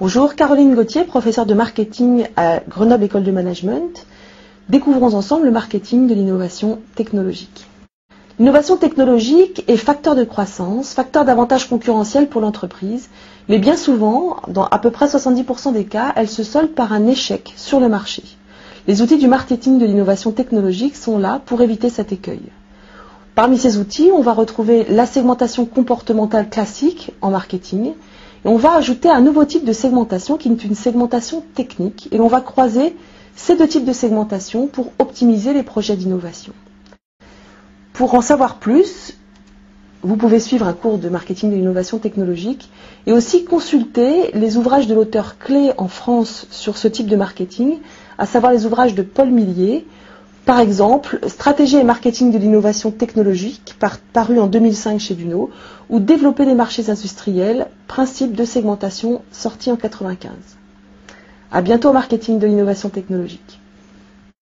Bonjour, Caroline Gauthier, professeure de marketing à Grenoble École de Management. Découvrons ensemble le marketing de l'innovation technologique. L'innovation technologique est facteur de croissance, facteur d'avantage concurrentiel pour l'entreprise, mais bien souvent, dans à peu près 70% des cas, elle se solde par un échec sur le marché. Les outils du marketing de l'innovation technologique sont là pour éviter cet écueil. Parmi ces outils, on va retrouver la segmentation comportementale classique en marketing, on va ajouter un nouveau type de segmentation qui est une segmentation technique. Et on va croiser ces deux types de segmentation pour optimiser les projets d'innovation. Pour en savoir plus, vous pouvez suivre un cours de marketing de l'innovation technologique et aussi consulter les ouvrages de l'auteur clé en France sur ce type de marketing, à savoir les ouvrages de Paul Millier, par exemple, Stratégie et marketing de l'innovation technologique, paru en 2005 chez Duno, ou Développer les marchés industriels, principe de segmentation, sorti en 1995. À bientôt marketing de l'innovation technologique.